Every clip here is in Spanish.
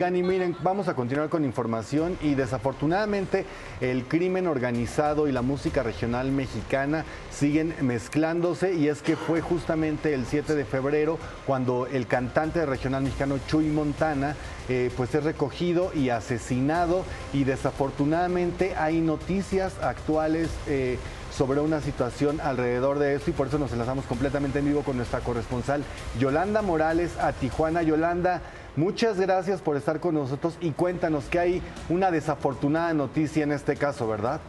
Gani, miren, vamos a continuar con información y desafortunadamente el crimen organizado y la música regional mexicana siguen mezclándose y es que fue justamente el 7 de febrero cuando el cantante regional mexicano Chuy Montana eh, pues es recogido y asesinado y desafortunadamente hay noticias actuales. Eh, sobre una situación alrededor de esto y por eso nos enlazamos completamente en vivo con nuestra corresponsal Yolanda Morales a Tijuana. Yolanda, Muchas gracias por estar con nosotros y cuéntanos que hay una desafortunada noticia en este caso, ¿verdad?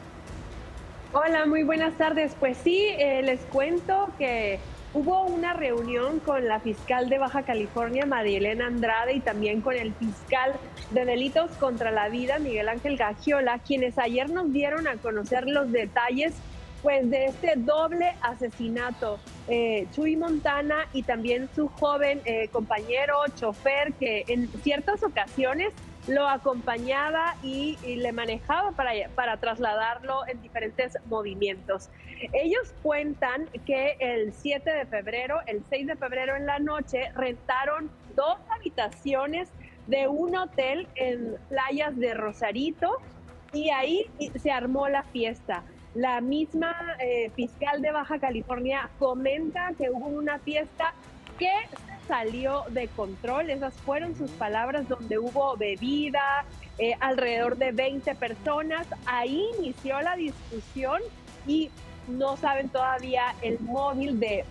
Hola, muy buenas tardes. Pues sí, eh, les cuento que hubo una reunión con la fiscal de Baja California, Marielena Andrade, y también con el fiscal de delitos contra la vida, Miguel Ángel Gagiola, quienes ayer nos dieron a conocer los detalles pues de este doble asesinato. Eh, Chuy Montana y también su joven eh, compañero, chofer, que en ciertas ocasiones lo acompañaba y, le manejaba para, para trasladarlo en diferentes movimientos. Ellos cuentan que el 7 de febrero, el 6 de febrero en la noche, rentaron dos habitaciones de un hotel en playas de Rosarito y ahí se armó la fiesta. La misma eh, fiscal de Baja California comenta que hubo una fiesta que salió de control, esas fueron sus palabras, donde hubo bebida, eh, alrededor de 20 personas. Ahí inició la discusión y no saben todavía el móvil de,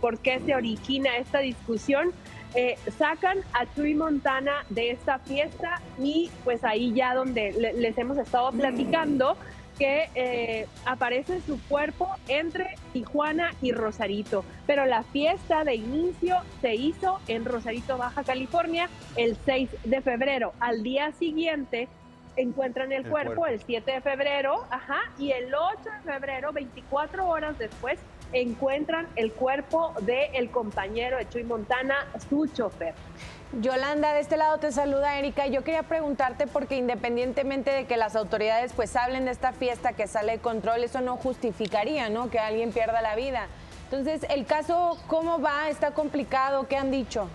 por qué se origina esta discusión. Eh, sacan a Chuy Montana de esta fiesta y pues ahí ya donde les hemos estado platicando que eh, aparece su cuerpo entre Tijuana y Rosarito. Pero la fiesta de inicio se hizo en Rosarito, Baja California, el 6 de febrero. Al día siguiente encuentran el, cuerpo, el 7 de febrero, ajá, y el 8 de febrero, 24 horas después, encuentran el cuerpo del el compañero de Chuy Montana, su chofer. Yolanda, de este lado te saluda Erika. Yo quería preguntarte porque independientemente de que las autoridades pues hablen de esta fiesta que sale de control, eso no justificaría, ¿no? Que alguien pierda la vida. Entonces, el caso, ¿cómo va? ¿Está complicado? ¿Qué han dicho?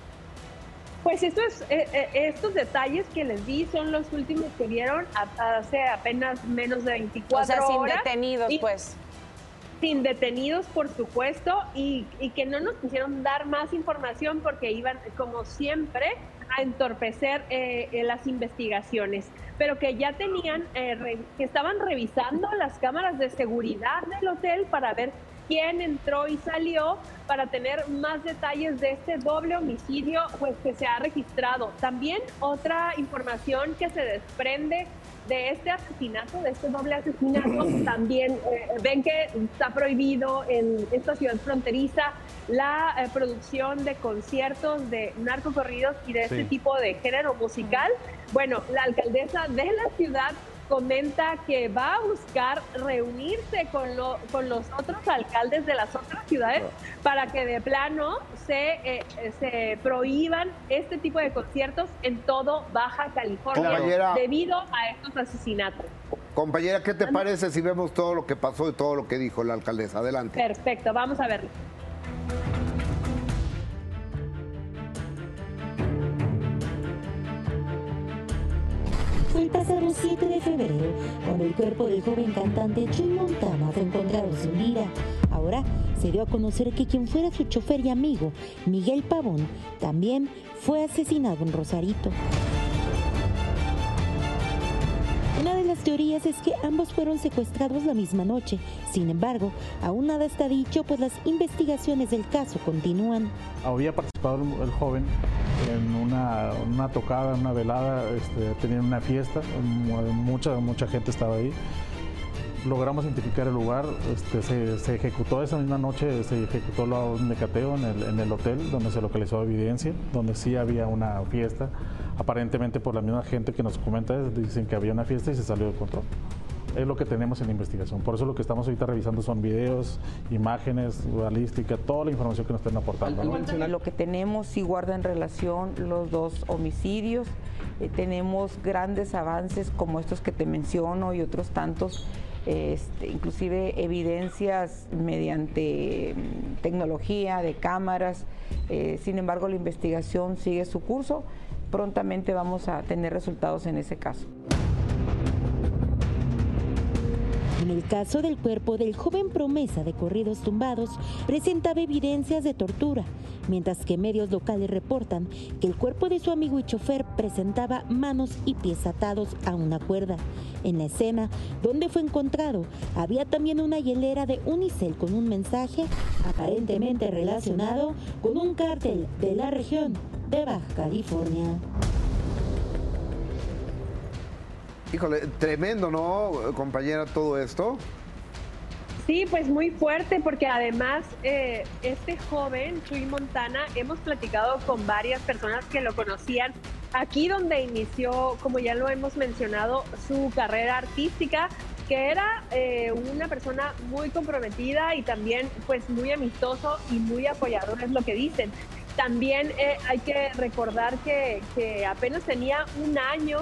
Pues estos, eh, eh, estos detalles que les di son los últimos que vieron hace apenas menos de 24 horas. O sea, sin detenidos, pues sin detenidos, por supuesto, y, que no nos quisieron dar más información porque iban, como siempre, a entorpecer eh, eh, las investigaciones, pero que ya tenían, eh, que estaban revisando las cámaras de seguridad del hotel para ver quién entró y salió para tener más detalles de este doble homicidio pues que se ha registrado. También otra información que se desprende de este asesinato, de este doble asesinato, también eh, ven que está prohibido en esta ciudad fronteriza la eh, producción de conciertos de narcocorridos y de este tipo de género musical. Bueno, la alcaldesa de la ciudad comenta que va a buscar reunirse con, con los otros alcaldes de las otras ciudades para que de plano se, eh, se prohíban este tipo de conciertos en todo Baja California debido a estos asesinatos. Compañera, ¿qué te parece si vemos todo lo que pasó y todo lo que dijo la alcaldesa? Adelante. Perfecto, vamos a verlo. Pasado 7 de febrero cuando el cuerpo del joven cantante Chuy Montana fue encontrado sin vida. Ahora se dio a conocer que quien fuera su chofer y amigo, Miguel Pavón, también fue asesinado en Rosarito. Una de las teorías es que ambos fueron secuestrados la misma noche. Sin embargo, aún nada está dicho, pues las investigaciones del caso continúan. Había participado el joven en una, una tocada, una velada, este, tenían una fiesta, mucha, mucha gente estaba ahí. Logramos identificar el lugar, este, se, ejecutó esa misma noche, se ejecutó un decateo en el, en el hotel donde se localizó evidencia, donde sí había una fiesta. Aparentemente por la misma gente que nos comenta, dicen que había una fiesta y se salió de control es lo que tenemos en la investigación. Por eso lo que estamos ahorita revisando son videos, imágenes, balística, toda la información que nos estén aportando. Lo que tenemos sí guarda en relación los dos homicidios. Eh, tenemos grandes avances como estos que te menciono y otros tantos. Este, inclusive evidencias mediante mm, tecnología de cámaras. Eh, sin embargo, la investigación sigue su curso prontamente vamos a tener resultados en ese caso. En el caso del cuerpo del joven promesa de corridos tumbados, presentaba evidencias de tortura, mientras que medios locales reportan que el cuerpo de su amigo y chofer presentaba manos y pies atados a una cuerda. En la escena donde fue encontrado, había también una hielera de unicel con un mensaje aparentemente relacionado con un cártel de la región de Baja California. Híjole, tremendo, ¿no, compañera, todo esto? Sí, pues muy fuerte porque además eh, este joven, Chuy Montana, hemos platicado con varias personas que lo conocían aquí donde inició, como ya lo hemos mencionado, su carrera artística, que era eh, una persona muy comprometida y también pues muy amistoso y muy apoyador, es lo que dicen. También eh, hay que recordar que, que apenas tenía un año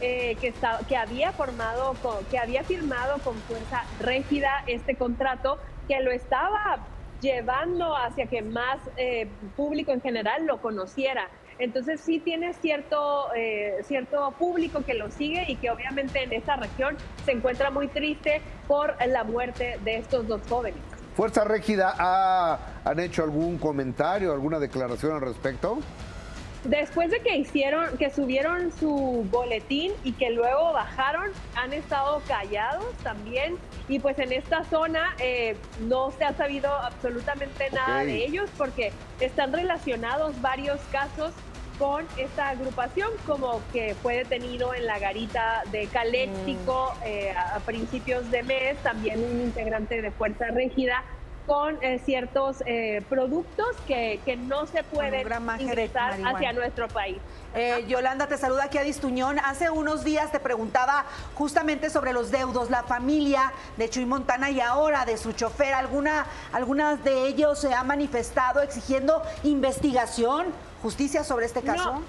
eh, que, que, había formado, que había firmado con fuerza rígida este contrato, que lo estaba llevando hacia que más eh, público en general lo conociera. Entonces sí tiene cierto, eh, cierto público que lo sigue y que obviamente en esta región se encuentra muy triste por la muerte de estos dos jóvenes. ¿Fuerza Régida han hecho algún comentario, alguna declaración al respecto? Después de que hicieron, que subieron su boletín y que luego bajaron, han estado callados también. Y pues en esta zona eh, no se ha sabido absolutamente nada de ellos porque están relacionados varios casos con esta agrupación, como que fue detenido en la garita de Caléxico mm. eh, a principios de mes, también un integrante de Fuerza Rígida con eh, ciertos eh, productos que, que, no se pueden ingresar hacia nuestro país. Eh, Yolanda, te saluda aquí a Distuñón. Hace unos días te preguntaba justamente sobre los deudos, la familia de Chuy Montana y ahora de su chofer. ¿Alguna, ¿Algunas de ellos se ha manifestado exigiendo investigación, justicia sobre este caso?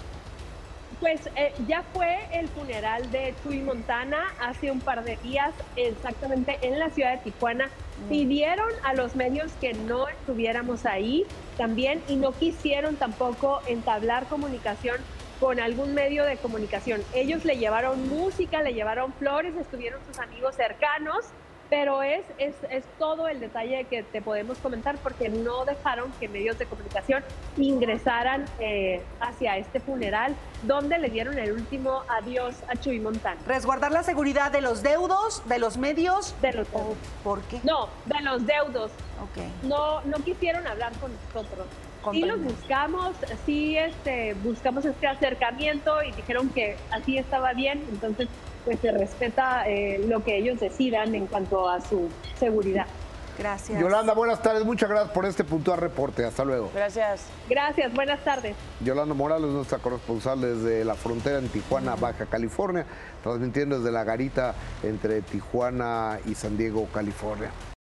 Pues eh, ya fue el funeral de Chuy Montana hace un par de días, exactamente en la ciudad de Tijuana. Mm. Pidieron a los medios que no estuviéramos ahí también y no quisieron tampoco entablar comunicación con algún medio de comunicación. Ellos le llevaron música, le llevaron flores, estuvieron sus amigos cercanos pero es, es, es, todo el detalle que te podemos comentar porque no dejaron que medios de comunicación ingresaran eh, hacia este funeral donde le dieron el último adiós a Chuy Montana. Resguardar la seguridad de los deudos, de los medios. De los ¿Por qué? No, de los deudos. Okay. No, no quisieron hablar con nosotros. Sí los buscamos, sí este, buscamos este acercamiento y dijeron que así estaba bien, entonces pues se respeta eh, lo que ellos decidan en cuanto a su seguridad. Gracias. Yolanda, buenas tardes. Muchas gracias por este puntual reporte. Hasta luego. Gracias. Gracias, buenas tardes. Yolanda Morales, nuestra corresponsal desde la frontera en Tijuana, Baja California, transmitiendo desde la garita entre Tijuana y San Diego, California.